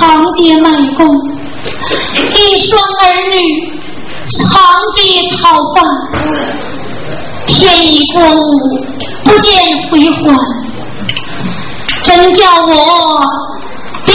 长街卖工一双儿女长街讨饭天已过午不见回还。真叫我爹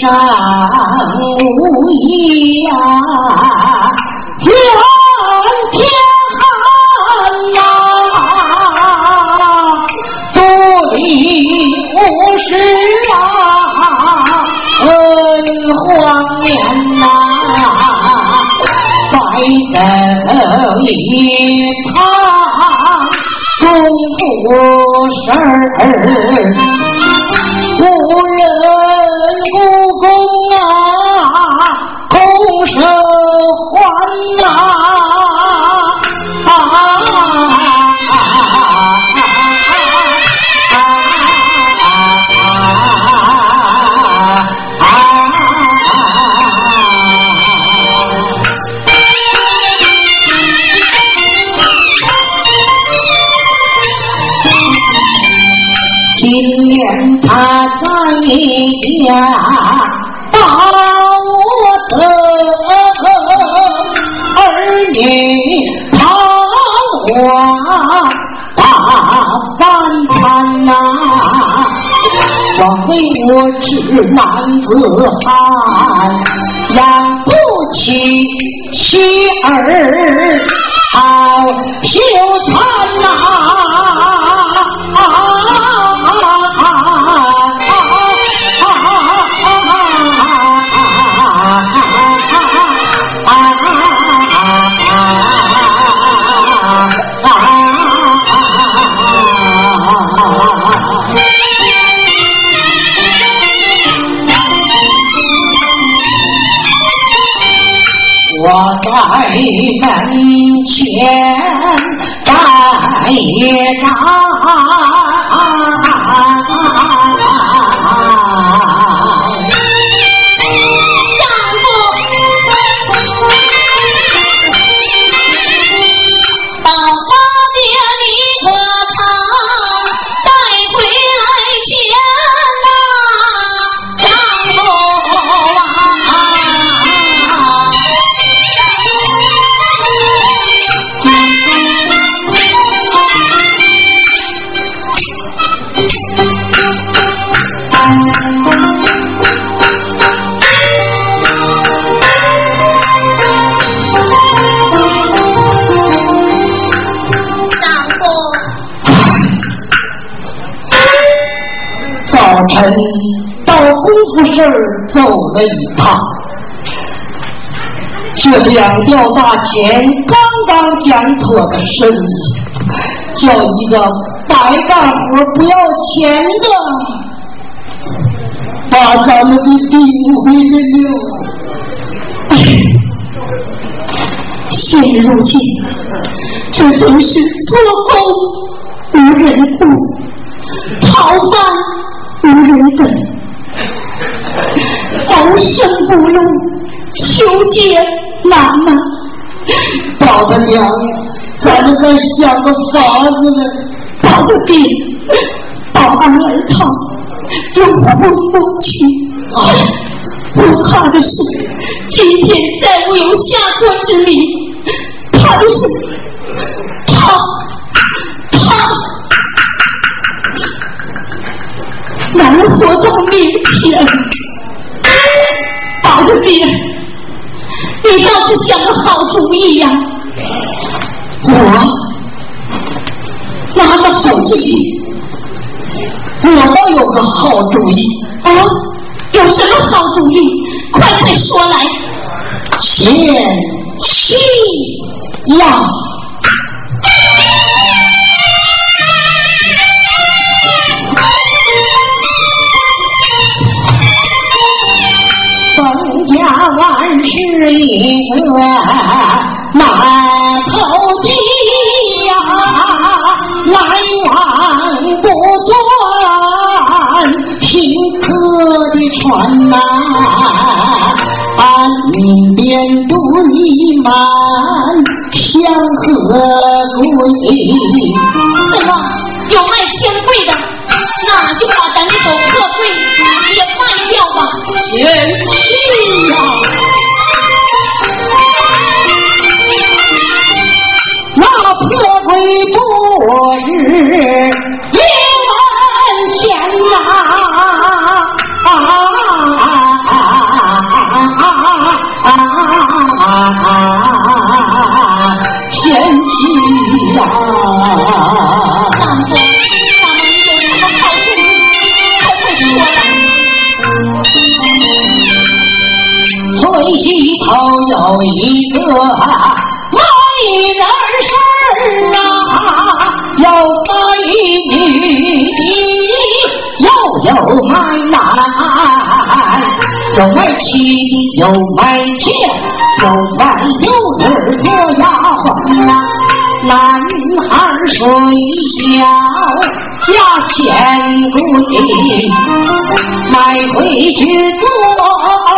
山无一呀，远天寒呐，独立无事啊，很荒年呐，白走一趟，中不事儿。把我的儿女彷徨，把饭餐呐，枉为我是男子汉，养不起妻儿。这两吊大钱刚刚讲妥的生意，叫一个白干活不要钱的，把咱们给顶回来了。现如今，这真是做工无人顾，逃犯无人等，谋生不容，求解难呐！宝大娘，咱们再想个法子呢。宝的病，保安儿他又昏过去。我怕的是，今天再无有下国之礼，怕的是他他难活到明天。宝的病，你倒是想个好主意呀！我。拿着手机，我倒有个好主意啊！有什么好主意？快快说来！贤妻呀，万事一个满头地呀。来往不断，行客的船呐，岸边堆满香和桂。怎么有卖香桂的？那就把咱的狗客桂也卖掉吧。贤妻呀！那破鬼不日一万钱呐！贤妻呀！丈夫，咱们有什么好主意？快快说来。村西头有一个。又有卖，有卖妻，有卖妾，有卖幼女做丫鬟呐。男孩虽小，价钱贵，买回去做儿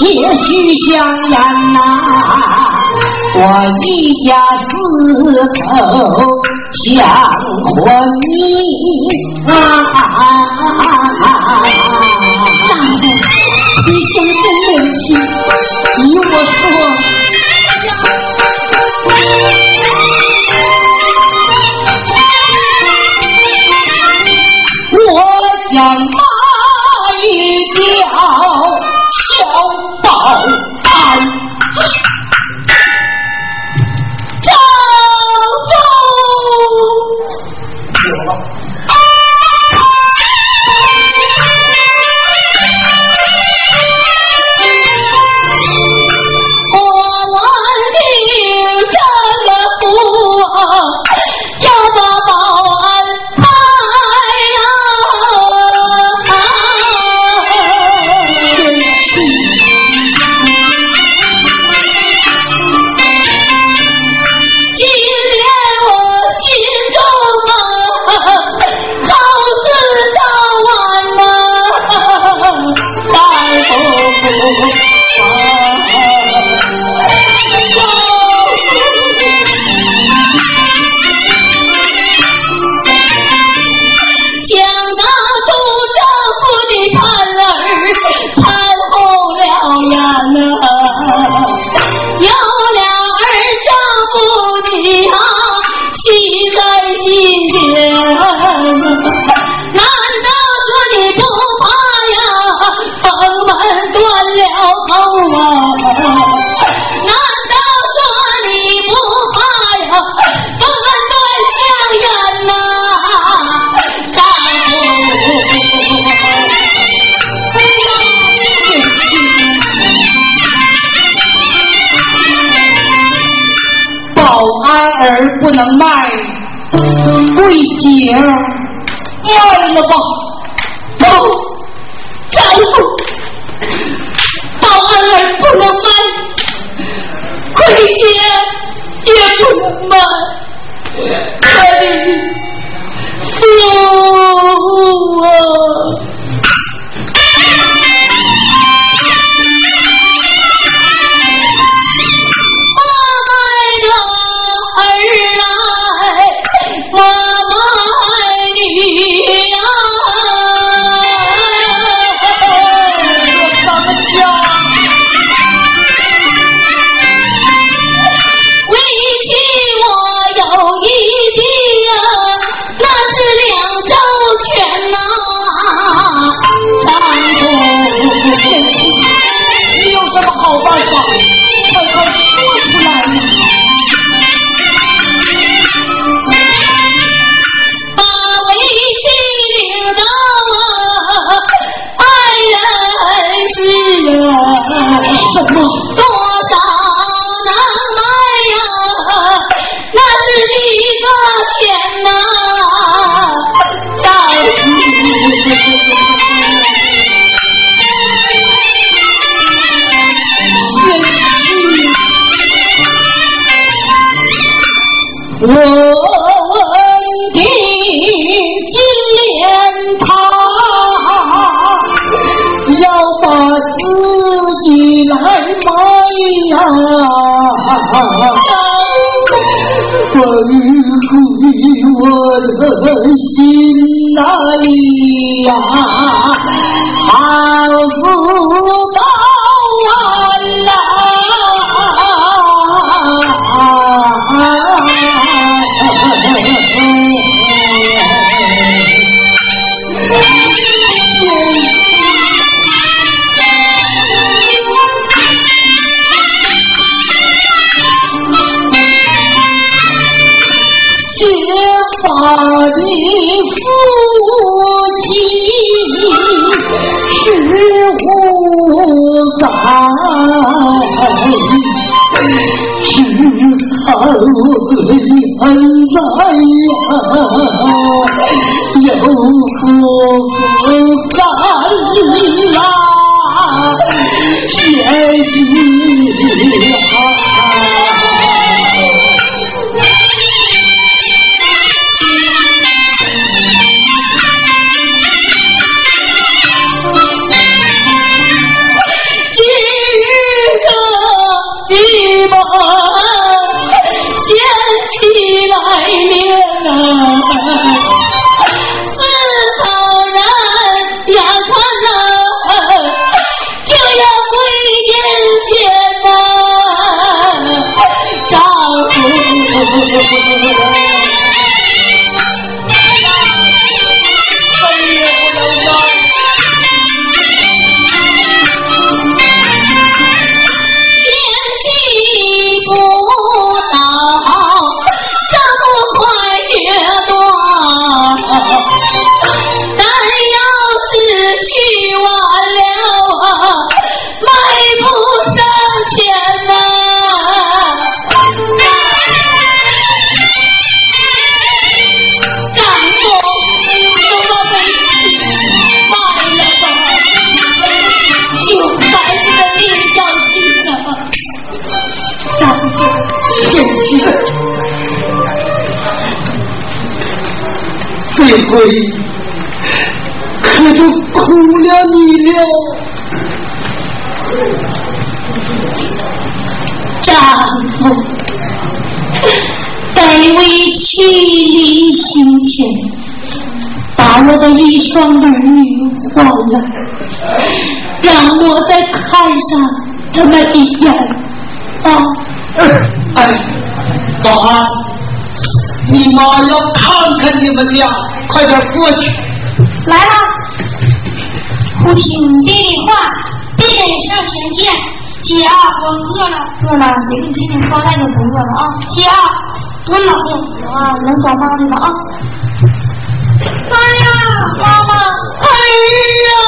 也许香烟呐。我一家四口想和你啊！丈夫，你先生气，依我说，我想买一条这回可就苦了你了，丈夫，待为妻离心前，把我的一双儿女换了，让我再看上他们一眼。啊，哎，保安，你妈要看看你们俩。快点过去！来了，不听爹的话，别上前见。姐啊，我饿了，饿了，姐给你今天包带就不饿了啊。姐啊，多冷啊，能找妈妈了啊。妈呀，妈妈，儿啊，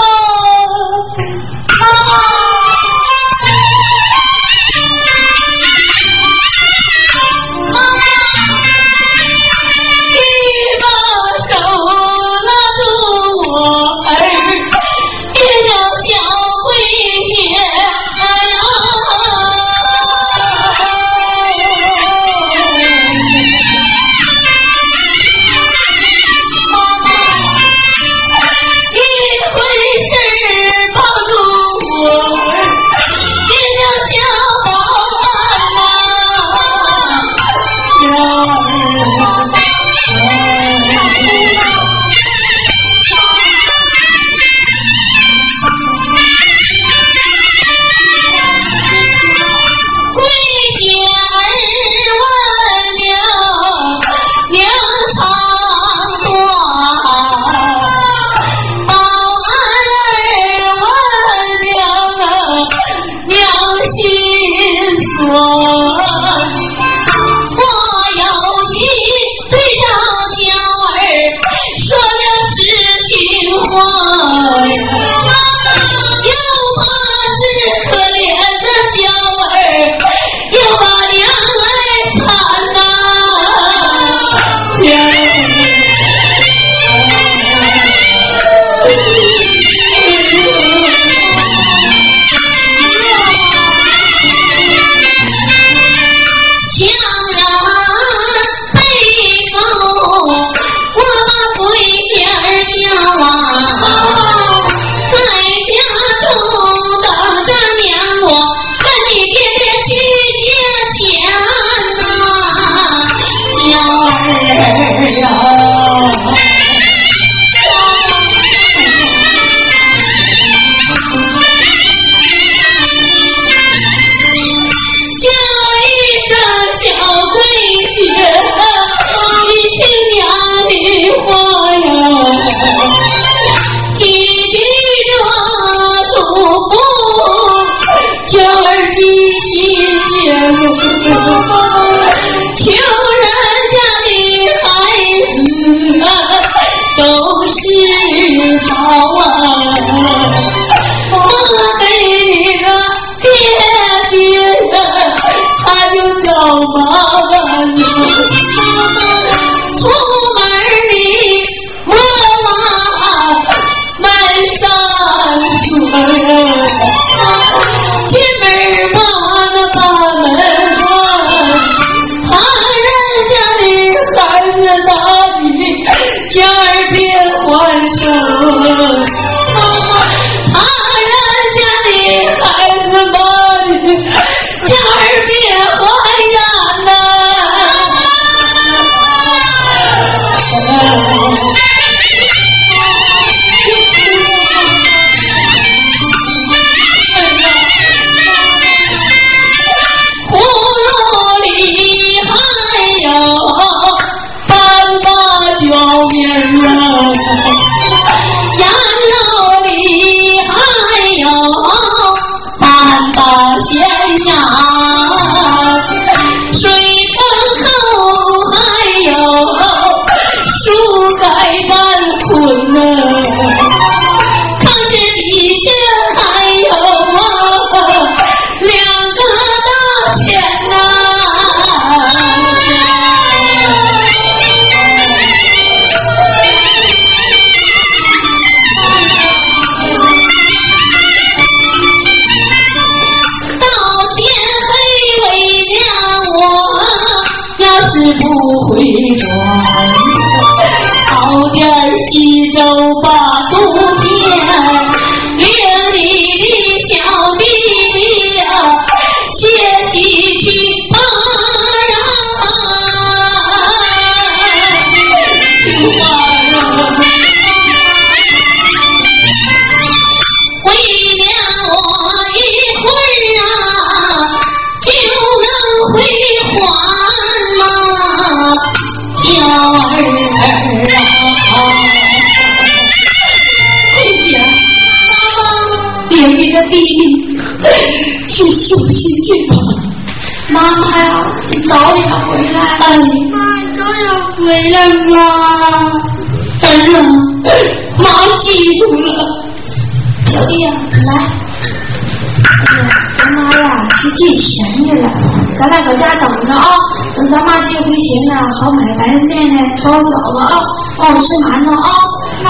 咱俩搁家等着啊，等咱妈接回钱呢，好买白面呢，包饺子啊，帮我吃馒头啊。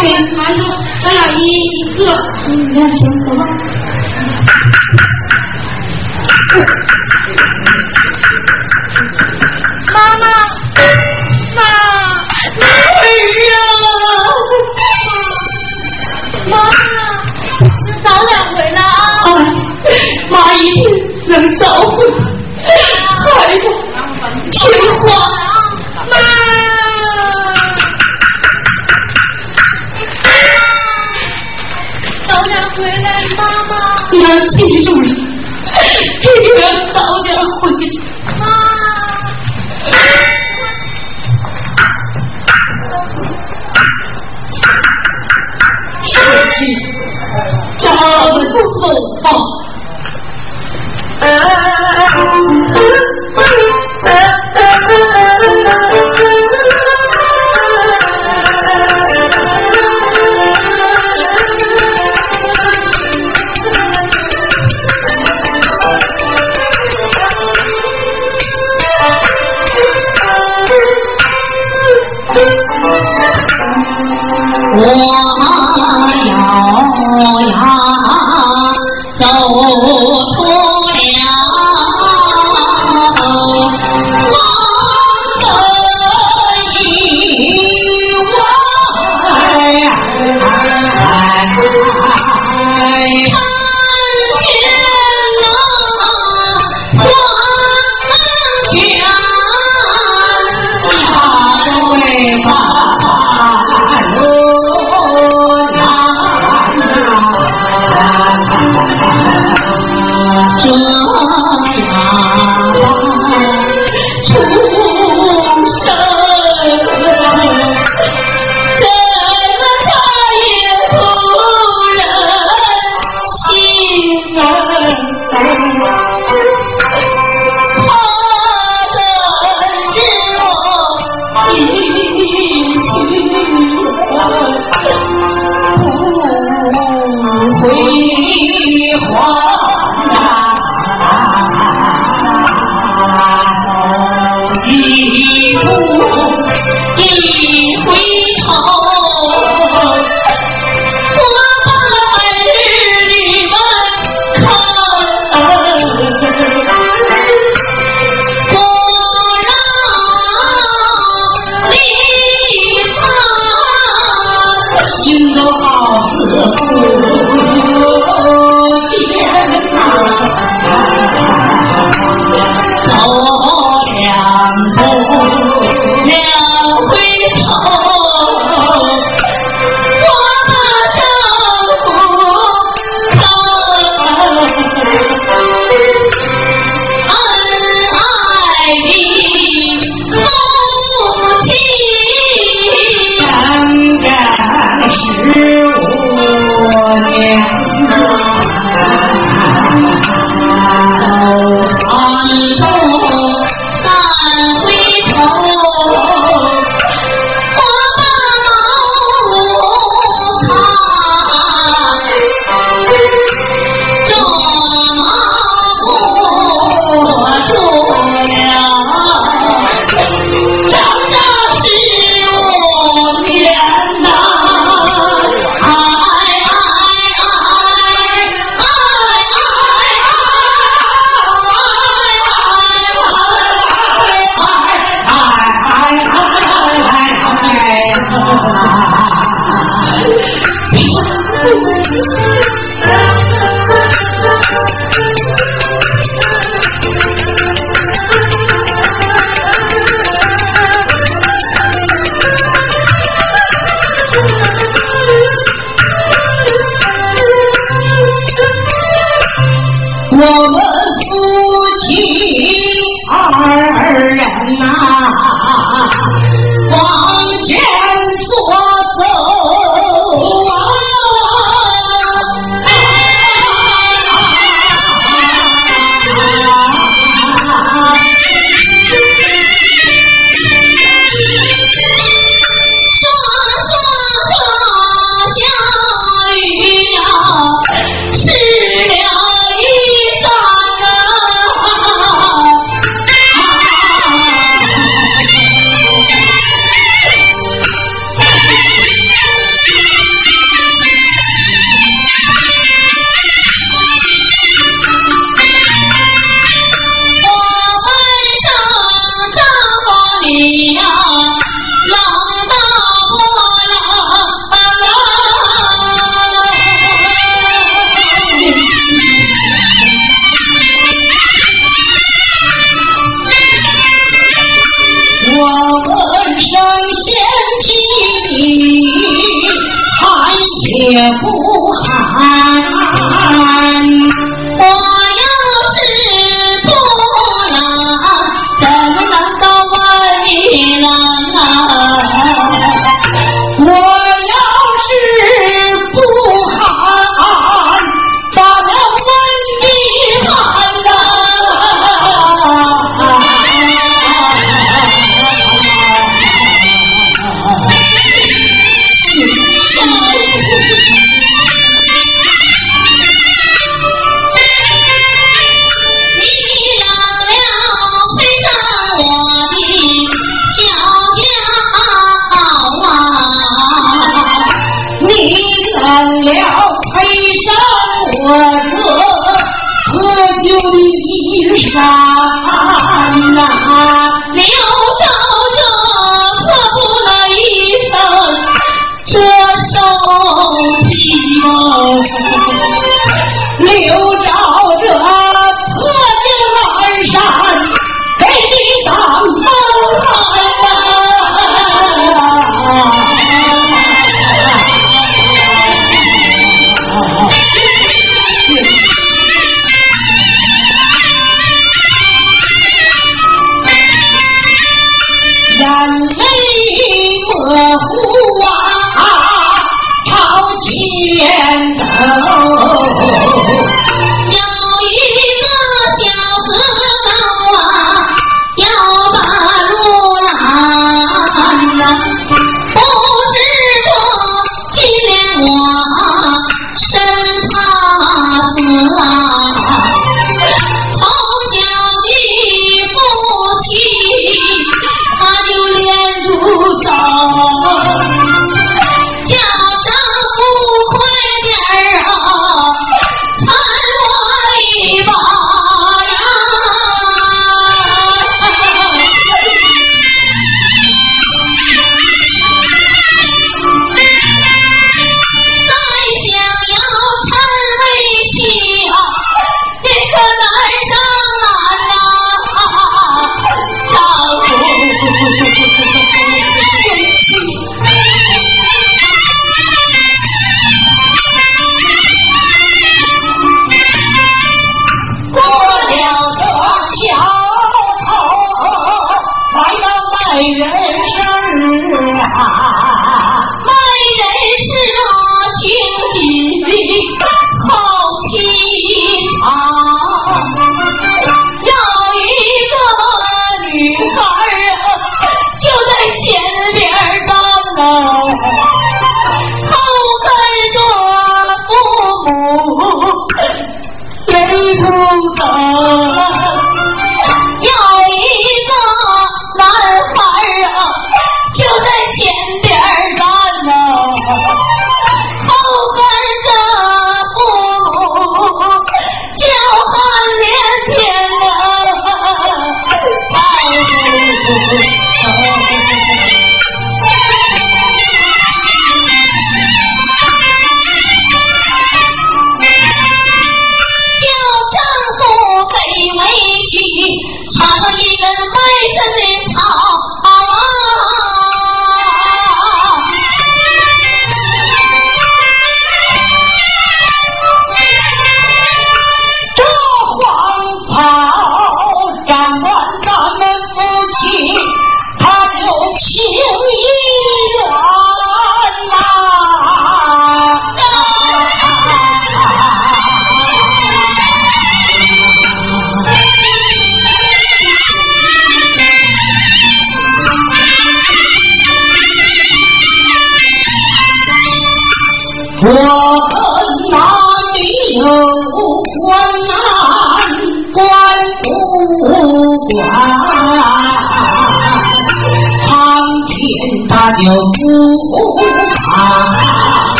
给馒头，咱俩一一个。嗯，那行，走吧。妈妈，妈，哎呀，妈！妈，你早点回来啊！妈一定能早回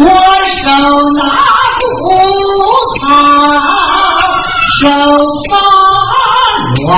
我手拿不草，手发软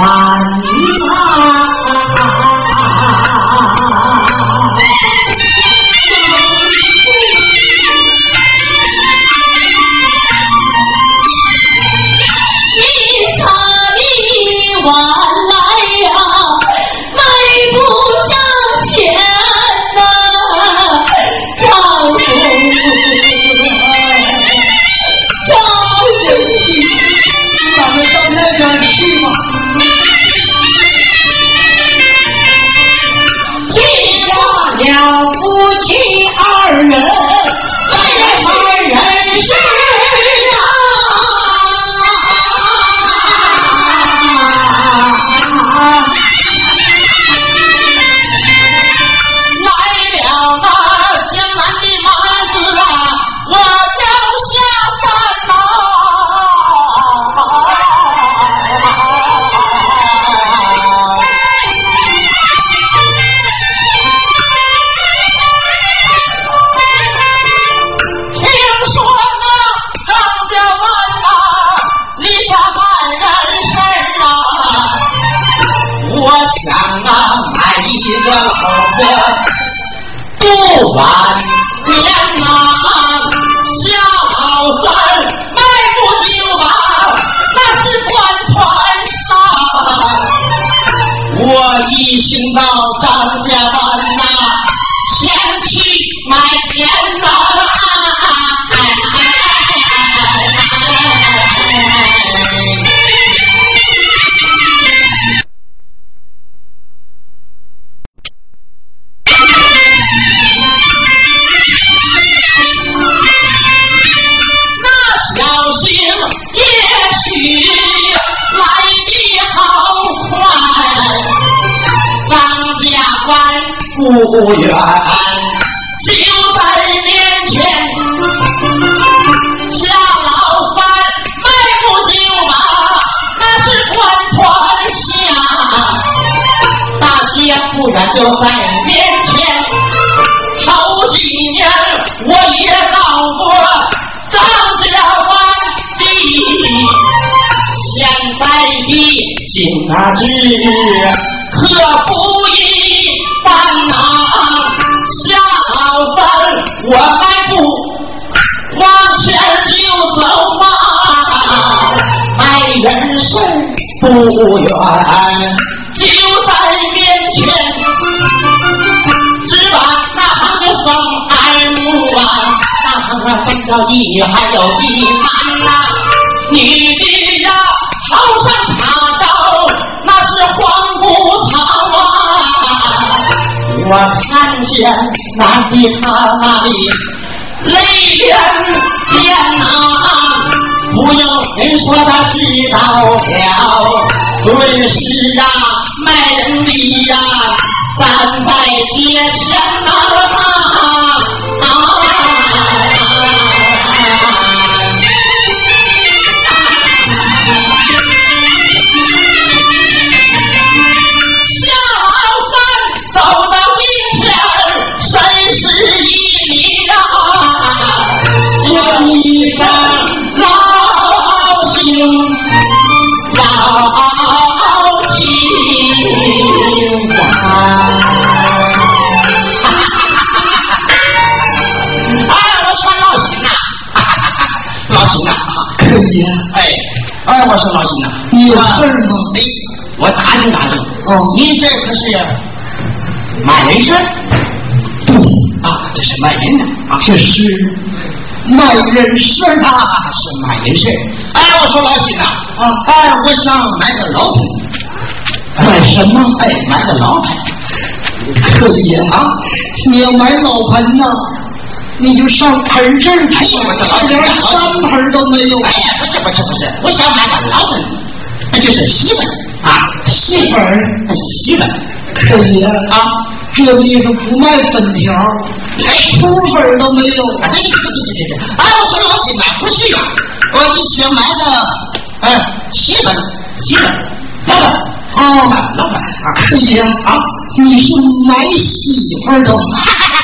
不远就在你面前。头几年我也到过张家。湾地，现在的今啊日可不一。烦恼，小三，我迈步往前就走嘛，买人参不远，要一女还有一男呐，女的呀头上插刀那是黄布草啊。我看见男的他那里泪涟涟呐，不用人说他知道了，顿时啊卖人的呀站在街前呐。哎，哎我说老邢啊，有事吗？哎，我打听打听。哦，你这可是卖人参？不啊，这是卖人的啊，这是卖人参啊，是卖人参。哎，我说老邢啊，啊，哎，我想买个老牌。买什么？哎，买个老牌。可以啊，你要买老盆呢，你就上盆这儿去。我这老连三盆都没有。哎呀，不是不是不是，我想买个老盆，那就是细盆啊，细盆儿那是细盆。可以啊，这地方不卖粉条，哎，出粉都没有。啊，对对对对对对！哎，我说老秦呐，不是呀，我以前买个，哎，洗粉，洗粉，老板，哦，老板啊，可以啊，啊，你是买媳妇儿的，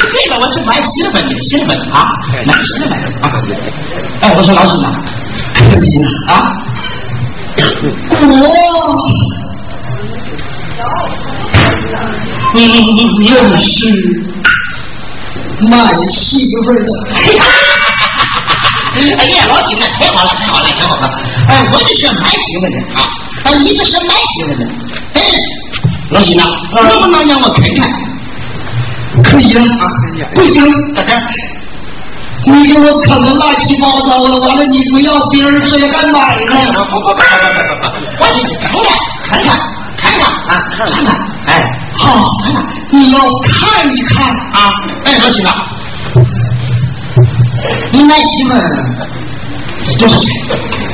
对了，我是买洗粉的，洗粉啊，买洗粉的啊。哎，我说老秦呐，可以啊。啊，我你你你你你这是买媳妇儿的，哎呀，老秦呐，太好了，太好了，太好了！哎，我就是买媳妇的啊，啊，你就是买媳妇的。哎，老秦呐，能不能让我看看？可以啊。不行，大家。你给我啃的乱七八糟的，完了你不要，别人谁还敢买呢？不不不不不不不，我进去看看看看看看啊看看，哎，好，你要看一看啊，哎，老秦呐，你买媳妇多少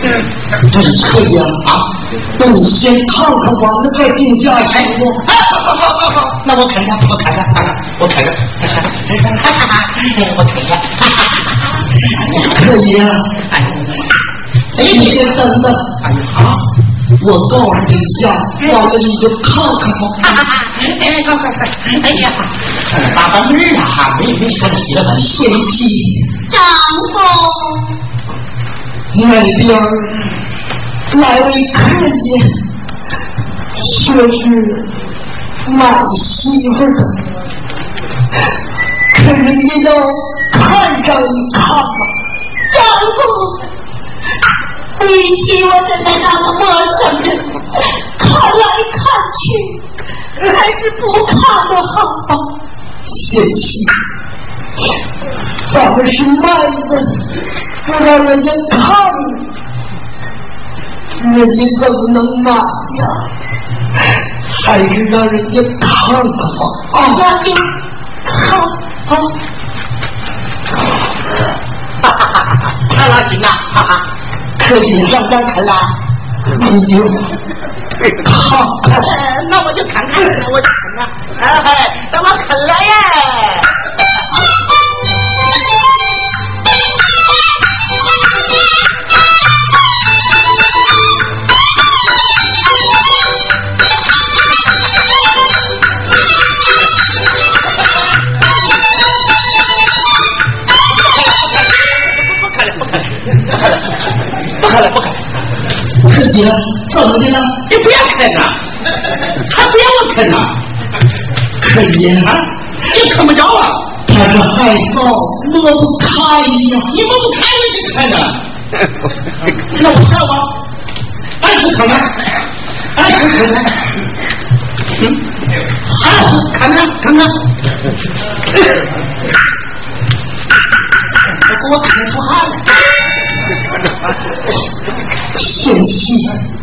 钱？多少可以啊？那你先看看吧，那再定价行不？那我看看，我看看，看看，我看看，哎，我看看，可以啊。哎，你先等等，哎呀，我告诉你一下，完了你就看看吧。哎，快快快，哎呀，大半辈儿啊，哈，没没说的媳妇贤妻丈夫，那边来位客人，说是买媳妇的，可人家要看上一看嘛。丈夫，你妻我真的那么陌生人，看来看去，还是不看的好吧。贤妻，咱们是卖的，不让人家看，人家怎么能买呀？还是让人家看看吧。啊，那就看啊。那老秦呐，哈哈，可以要不要看啦？你就看看。那我就看看，那我就看看，哎，那我看了耶。不看了，不看了。可姐，怎么的了？你不要啃呐，还不要我看呐？可姐，啊，你看不着啊？他这害臊，抹不开呀。你抹不开我就看着。那我看吧，哎，不看看，哎，不看看，嗯，好，看看看看，给我啃出汗来。嫌弃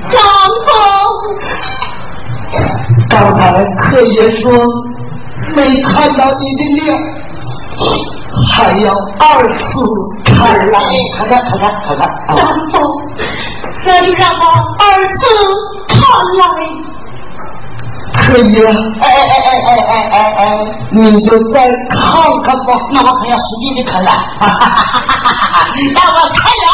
张峰，刚才客爷说没看到你的脸，还要二次看来。看看看看看看，张峰，那就让他二次看来。可以了，哎哎哎哎哎哎哎，你就再看看吧。那我可要使劲的看了，哈哈哈哈哈哈！那我看来。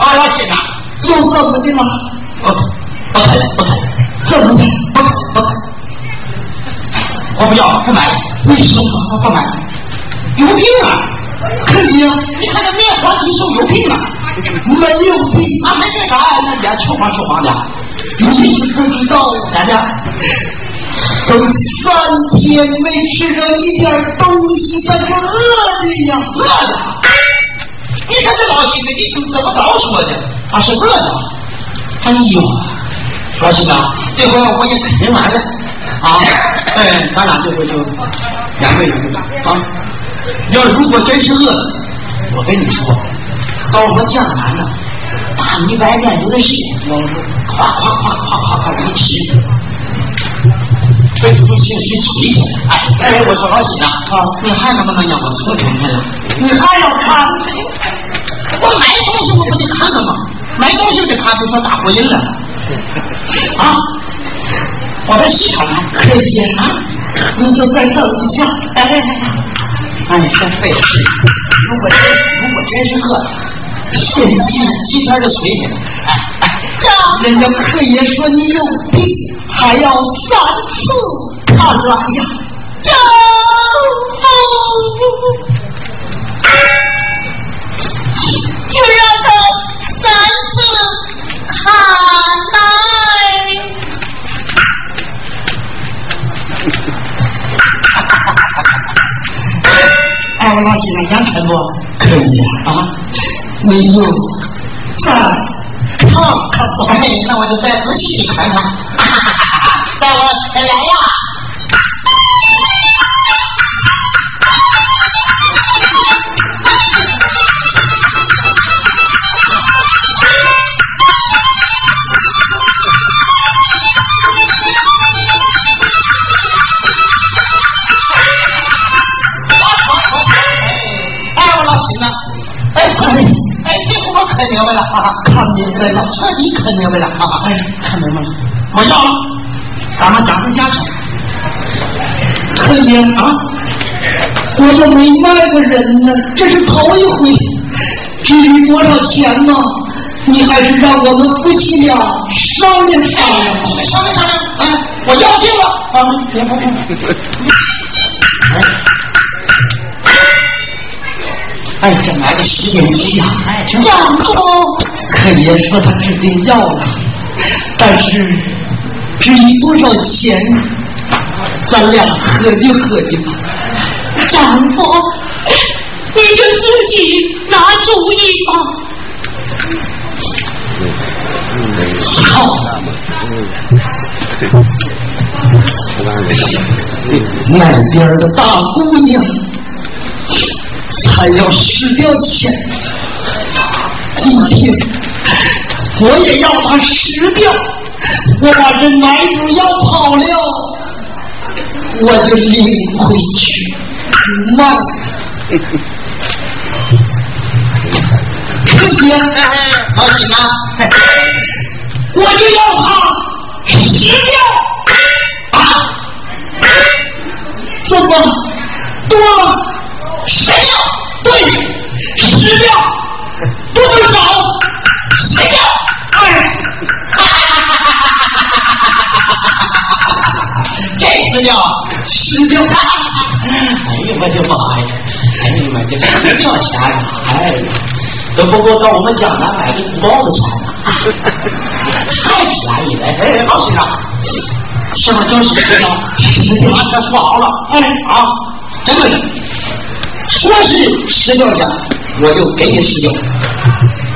啊，老秦呐，就怎么的了？不不看了，不看了，怎么的？不看不看，我不要，不买，为什么？我不买，有病啊！可以啊，你看这面黄肌瘦，有病啊！没有病，那，没干啥呀，那脸球黄球黄的，你是不知道，咋的？都三天没吃着一点东西，他说饿的呀。饿的。你看这老秦的，你怎么早说的？他，是饿的。哎呦，老秦啊，这回我也肯定完了啊，哎，咱俩这回就两个人啊。要如果真是饿的，我跟你说，高和酱南呢，大米白面有的是，我夸夸夸夸夸夸一吃，背不心虚吹去。哎哎，我说老新啊，啊，你还能不能让我瞅瞅你了？你还要看？我买东西我不得看看吗？买东西得看，就说打火影了。啊，我再细看看，可以啊，你就再等一下。哎哎哎，哎，真费事。如果真如果真是个神仙，今天就吹去了。哎哎，这人家客爷说你有病，还要三次看来呀。丈夫，就让他三次看来。哎，我老现在眼看不？可以啊。啊，你就再看看吧。哎，那我就再仔细的看看。带我来呀！哎哎哎，这我可明白了，哈哈，看明白了，彻底看明白了，哈哈，哎，看明白了。我要了，咱们家成家产可姐啊！我都没卖过人呢，这是头一回。至于多少钱呢？你还是让我们夫妻俩商量商量吧。商量商量，哎，我要定了啊！别别别！哎，这买个时间期啊！哎，丈夫，可爷说他指定要了，但是至于多少钱，咱俩合计合计吧。丈夫，你就自己拿主意吧。好，那边的大姑娘才要失掉钱，今天我也要把失掉，我把这买主要跑了，我就领回去卖。可惜，老新呐，我就要他失掉啊！怎么多了？谁呀？对，失掉，不能少，谁呀？哎，这资料失掉，哎呦我的妈呀！哎呦我这失掉钱了，哎呀，都不够到我们江南买个猪包的钱呢，太便宜了！哎，老新啊，什么叫是失掉？失掉，这说好了，哎啊，真的，说是失掉钱，我就给你失掉，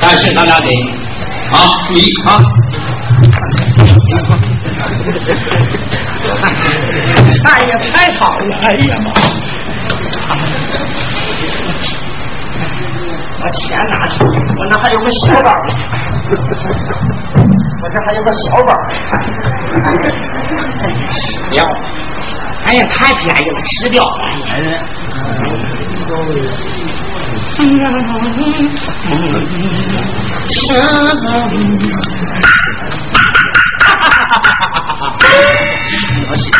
但是大家得啊注意啊。哎呀，太好了！哎呀妈！把钱拿去，我那还有个小宝呢，我这还有个小包。要，哎呀，太便宜了，吃掉！哎呀，老新，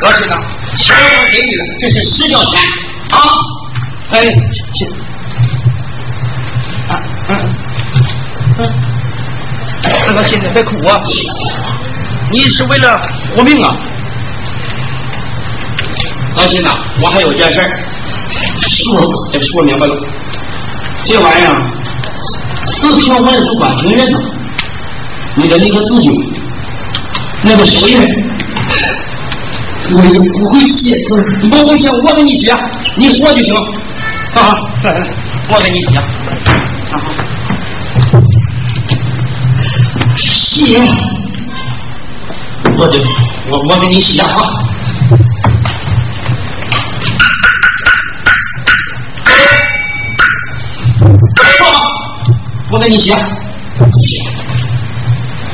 老新呐，钱我给你了，这是失掉钱啊！哎，是啊，嗯嗯，那个现在别哭啊！你是为了活命啊！老新呐，我还有件事儿，说得说明白了，这玩意儿四条文书关凭人呐，你的那个字据，那个谁呀？我就不会写字，你不会写，我给你写，你说就行。啊，来来，我给你写。写我就我我给你写啊。说吧，给你写。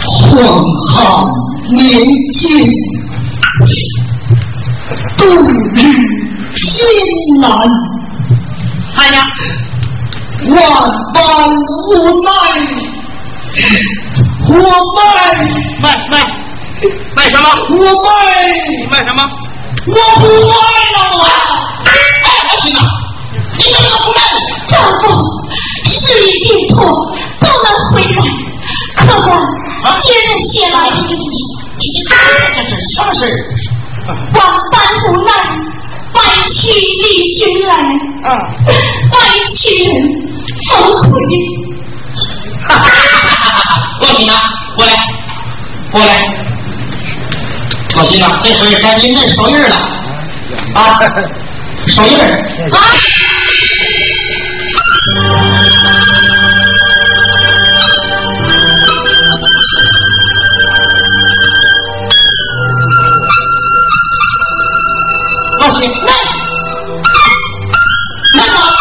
黄汉年间，度日艰难，哎呀，万般无奈，我卖，卖卖卖什么？我卖，你卖什么？我不卖了我。哎，老秦呐，你怎么不卖了？丈夫事已定妥，不能回来。客官，接着写来。这是什么事儿？万般无奈，白去李军来。啊，白去人冯奎。哈哈哈哈哈！老秦呐，过来，过来。老秦呐，这回该您认手印了 啊，手印啊。老秦，来，来走。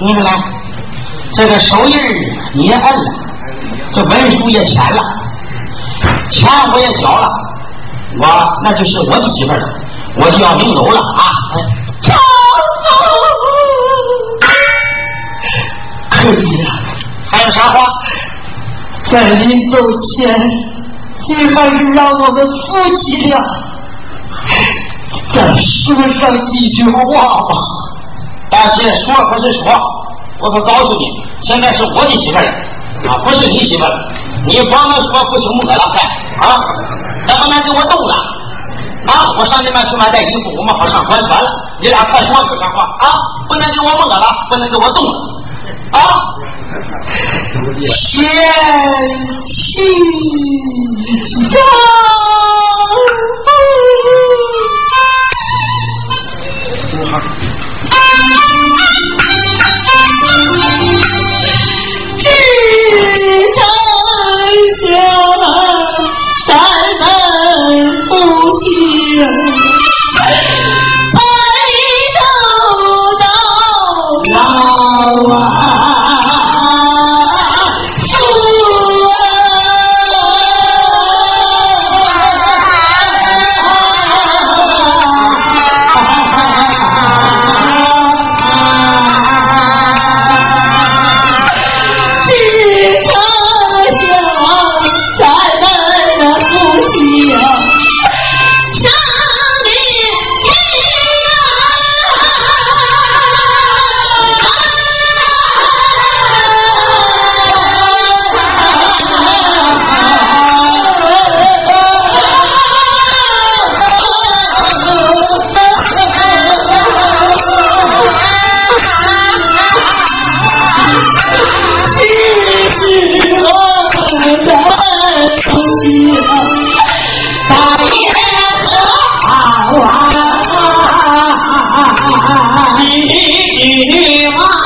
你们来，这个手印儿你也摁了，这文书也签了，钱我也交了，我那就是我的媳妇儿了，我就要领走了啊！丈可以了，还有啥话？在临走前，你还是让我们夫妻俩再说上几句话吧。说可是说，我可告诉你，现在是我的媳妇儿了啊，不是你媳妇儿了。你光能说不行不可了，还啊，再不能给我动了啊！我上你们去买带衣服，我们好上船船了。你俩快说说上话啊！不能给我摸了，不能给我动了啊！贤妻丈们是是啊，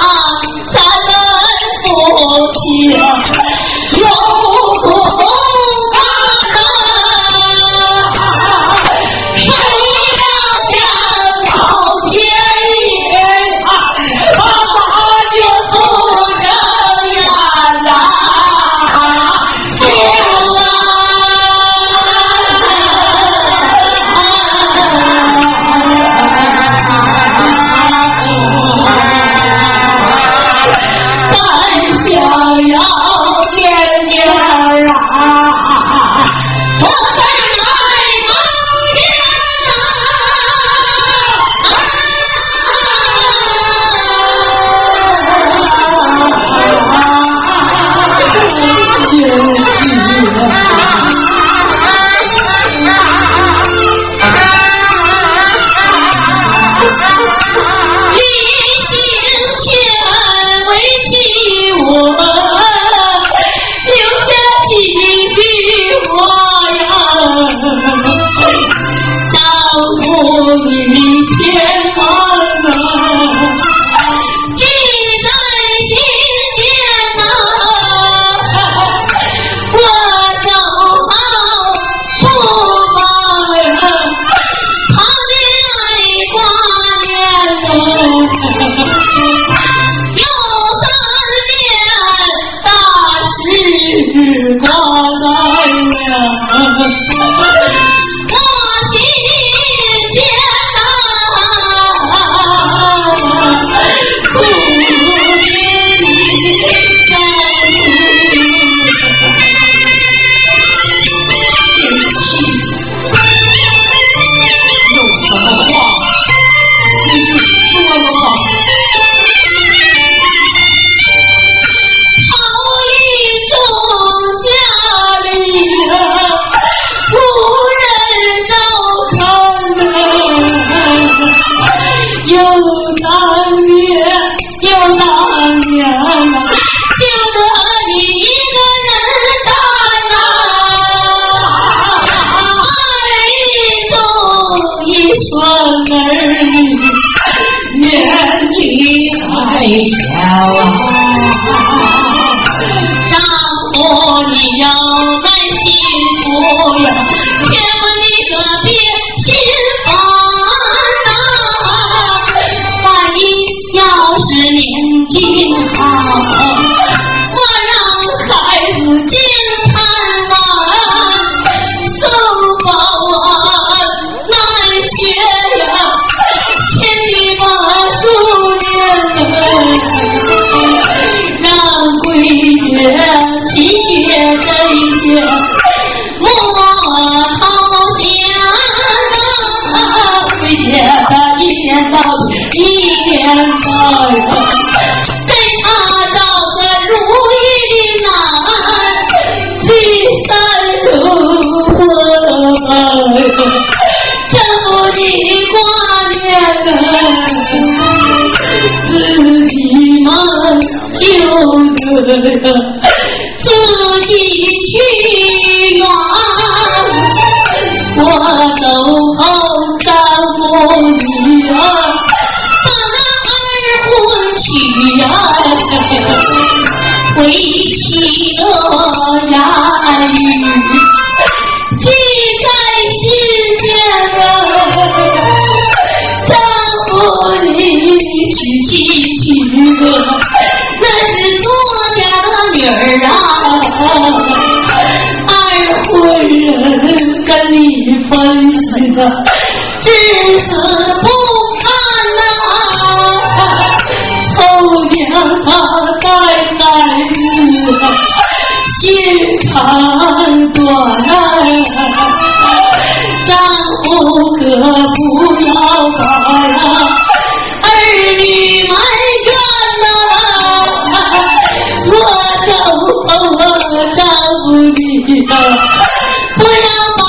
不要把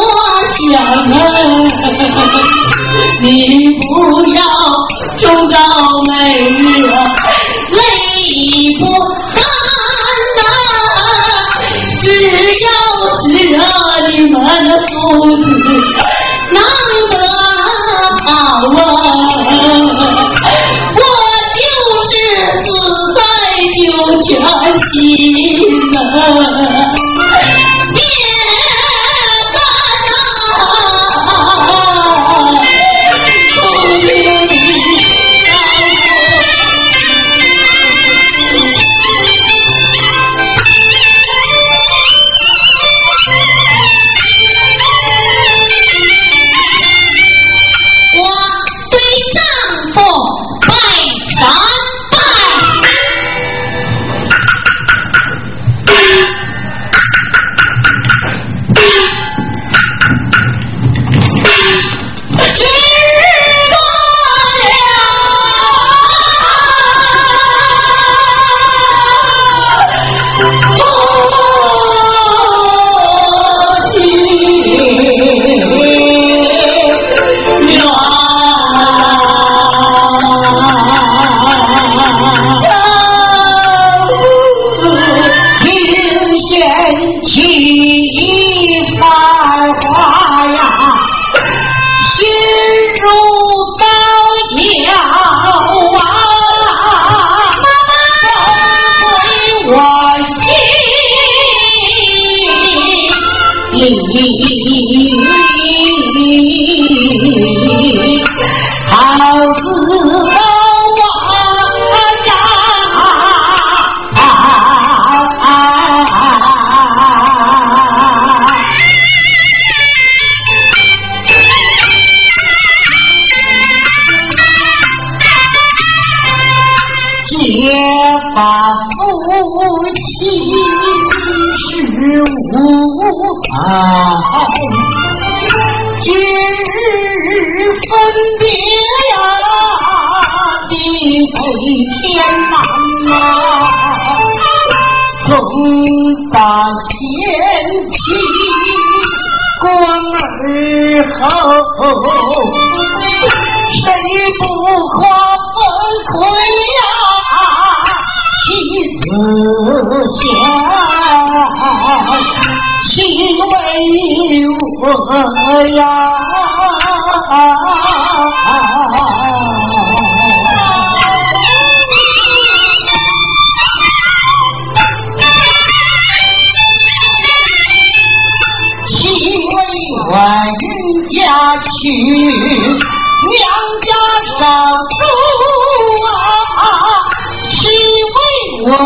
我想 你不要中招别把夫妻视无头，今日分别呀，地北天南啊，总把贤妻关儿后，谁不夸分寸呀？思想，心为我呀。管人家去，娘家上头。我过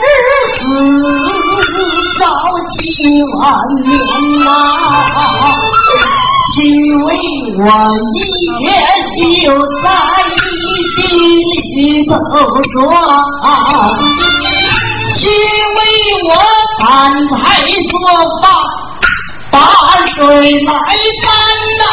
日子早几万年呐，是为我一天就在地里头转，是为我站台做饭。把水来担呐，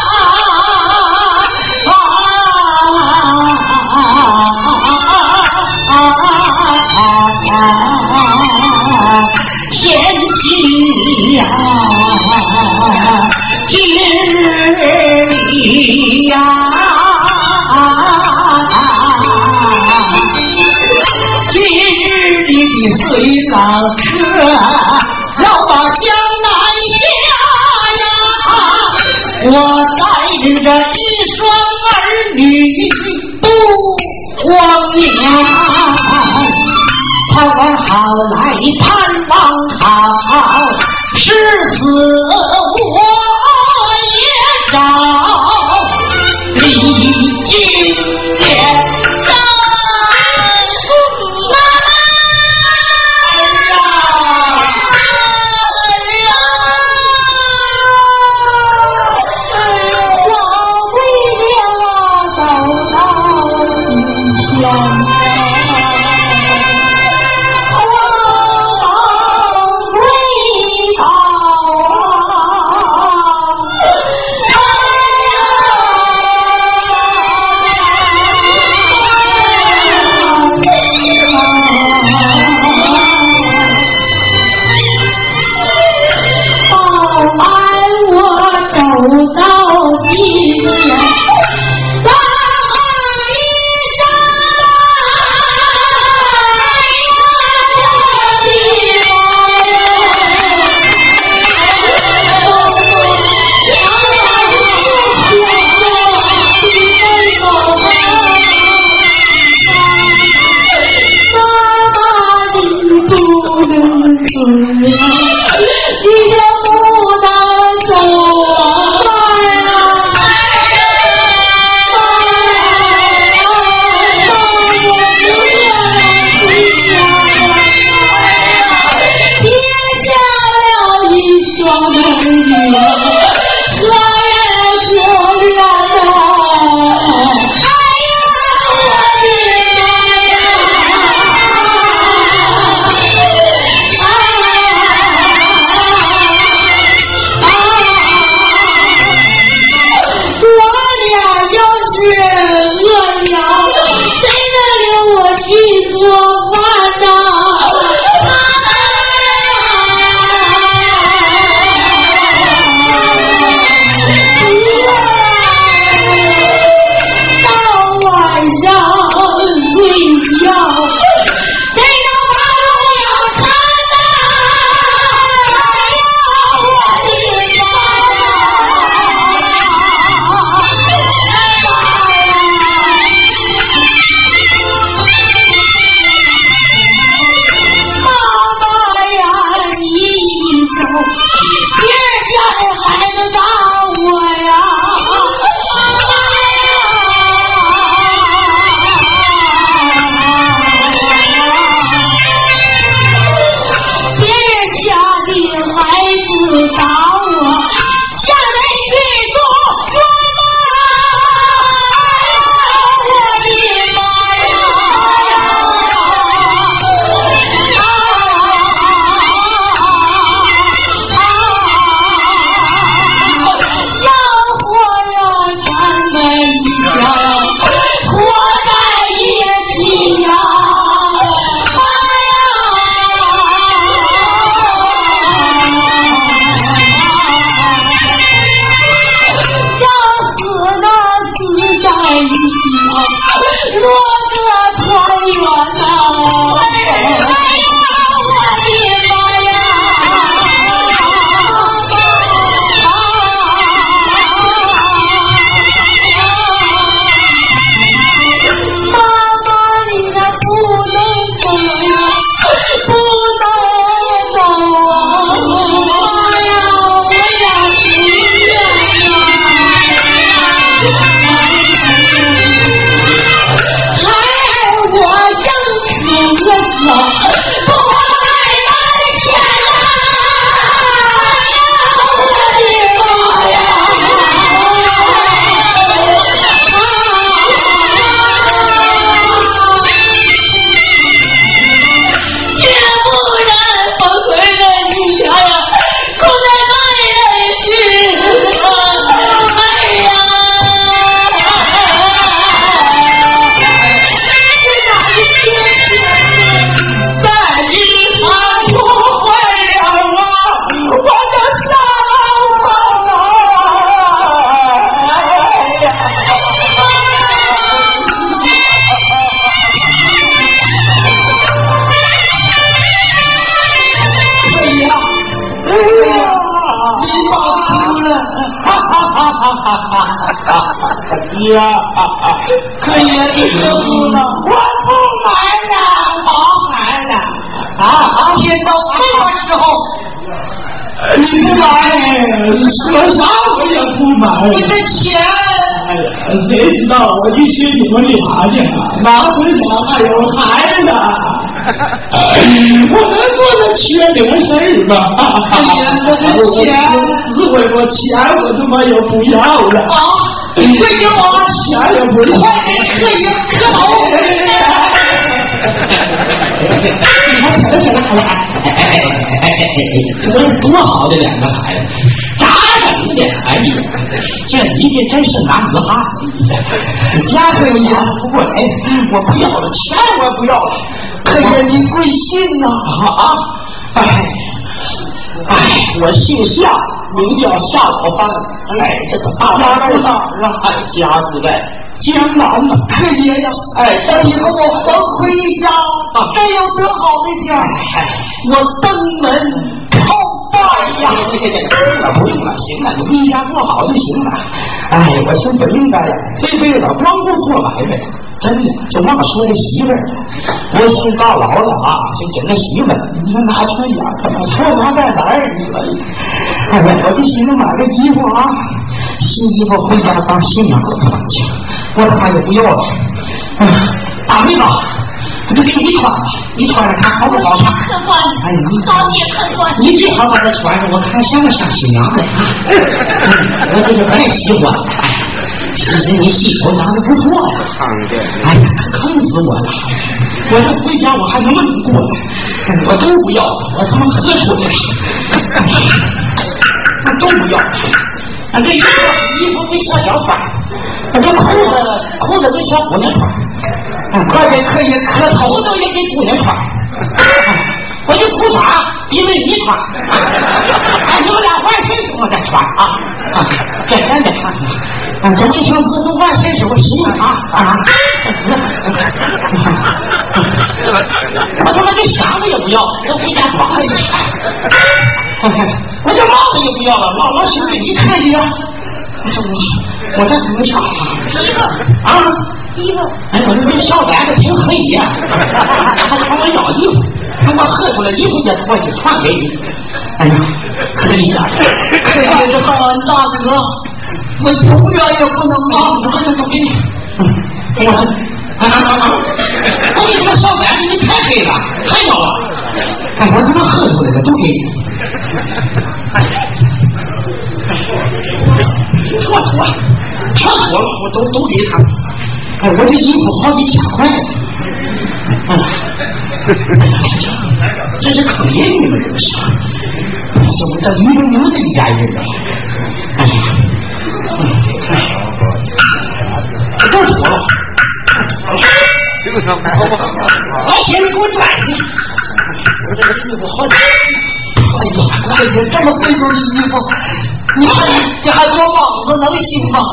你呀，今日里的水浪车要把江南下呀。我带领着一双儿女渡荒年，盼望好来盼望好，是死呀，可爷你别哭了，我不买了，好孩子啊啊！天到这个时候，你不买，说啥我也不买。你这钱，哎呀，谁知道我一寻你们俩呢？哪回想还有孩子？我能做那缺德事儿吗？哎呀，那这钱，死回我钱我他妈也不要了。啊，为什么？钱也不要。快给可爷磕头！你看，起来起来，哎哎哎哎哎哎哎！多多好的两个孩子，咋整的？哎呀，这你这真是男子汉！家伙也不过来，我不要了，钱我不要了。可爷你贵姓呐？啊啊！哎哎，我姓夏，名叫夏老三。哎，这个大家在哪儿啊？哎，家住在江南呢。可爷呀，哎，等以后我还回家，没有多好的天儿，我登门哎呀。这这这，不用了，行了，你一家过好就行了。哎，我心不应该呀，这辈子光顾做买卖，真的就忘说这媳妇儿。我心到老了啊，就整个媳妇儿，你说哪去呀？他妈错哪在哪儿？你说，哎呀，我就寻思买个衣服啊，新衣服回家当新娘子穿去，我他妈也不要了。哎呀，大妹子，我就给你穿吧，你穿着看好不好看？客官，哎呀，你高兴客官。你最好把它穿上，我看像不像新娘子？我就是很喜欢。哎，其实你细瞅长得不错呀。哎呀，坑死我了！我这回家我还能不能过呢？哎我都不要，我他妈喝出来了。我都不要了。啊，这衣服衣服给小小穿，啊，这裤子裤子给小姑娘穿。啊，可爷可以磕头头都也给姑娘穿。我这裤衩因为你穿，哎，你们俩换身时候再穿啊啊！简单的看看，啊，这卫生纸都换身时候使用啊啊！我他妈这箱子也不要，我回家装去。我这帽子也不要了，老老实实你看见？我说我我这怎么穿衣服，啊？衣服，哎，我这这小崽子挺黑呀，还朝我要衣服，我喝出来衣服也脱去传给你。哎呀，可以呀！可以这大恩大德，我永远也不能忘我了。这都给你。嗯，我这，啊啊啊！我给你个小崽子，你太黑了，太要了。哎，我他妈喝出来了，都给你。哎，妥妥，全妥了，我都都给他。哎，我这衣服好几千块。哎呀，这是坑人你们这是，这我这愚不牛的一家人啊！哎呀，嗯，哎，这都妥了。老铁，你给我转去。我这个衣服好几，哎呀，可爷这么贵重的衣服，你还你还说网子能行吗？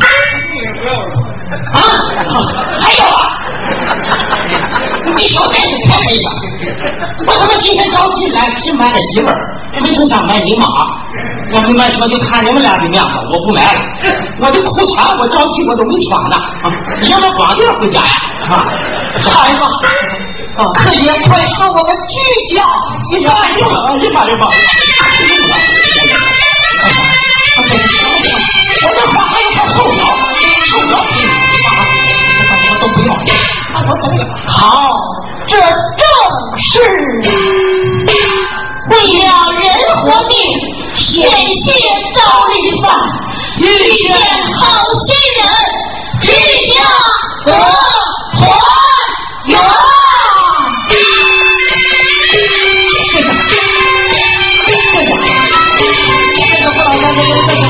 啊，还有啊！你小袋子太黑了！我他妈今天着急来只买了媳妇儿，没成想买你妈。要不买说就看你们俩的面子，我不买了。我这裤衩我着急我都没穿呢，啊，你要不光腚回家呀？啊，孩子，可也快受我们巨家一下！哎呀！哎呀！哎！我这话还有点受不了，受不了！都不要，我走了。好，这正是为了人活命，险些遭离散，遇见好心人，只家得。Thank you.